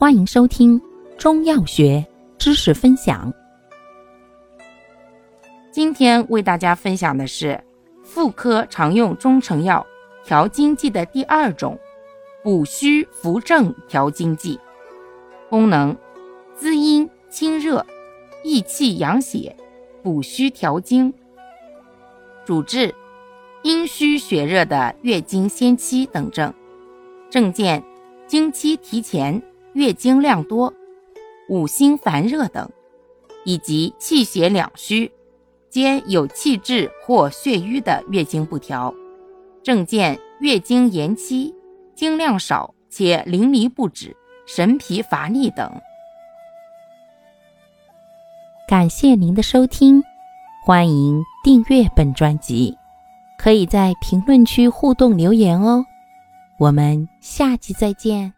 欢迎收听中药学知识分享。今天为大家分享的是妇科常用中成药调经剂的第二种——补虚扶正调经剂。功能：滋阴清热、益气养血、补虚调经。主治：阴虚血热的月经先期等症。症见：经期提前。月经量多、五心烦热等，以及气血两虚，兼有气滞或血瘀的月经不调，症见月经延期、经量少且淋漓不止、神疲乏力等。感谢您的收听，欢迎订阅本专辑，可以在评论区互动留言哦。我们下期再见。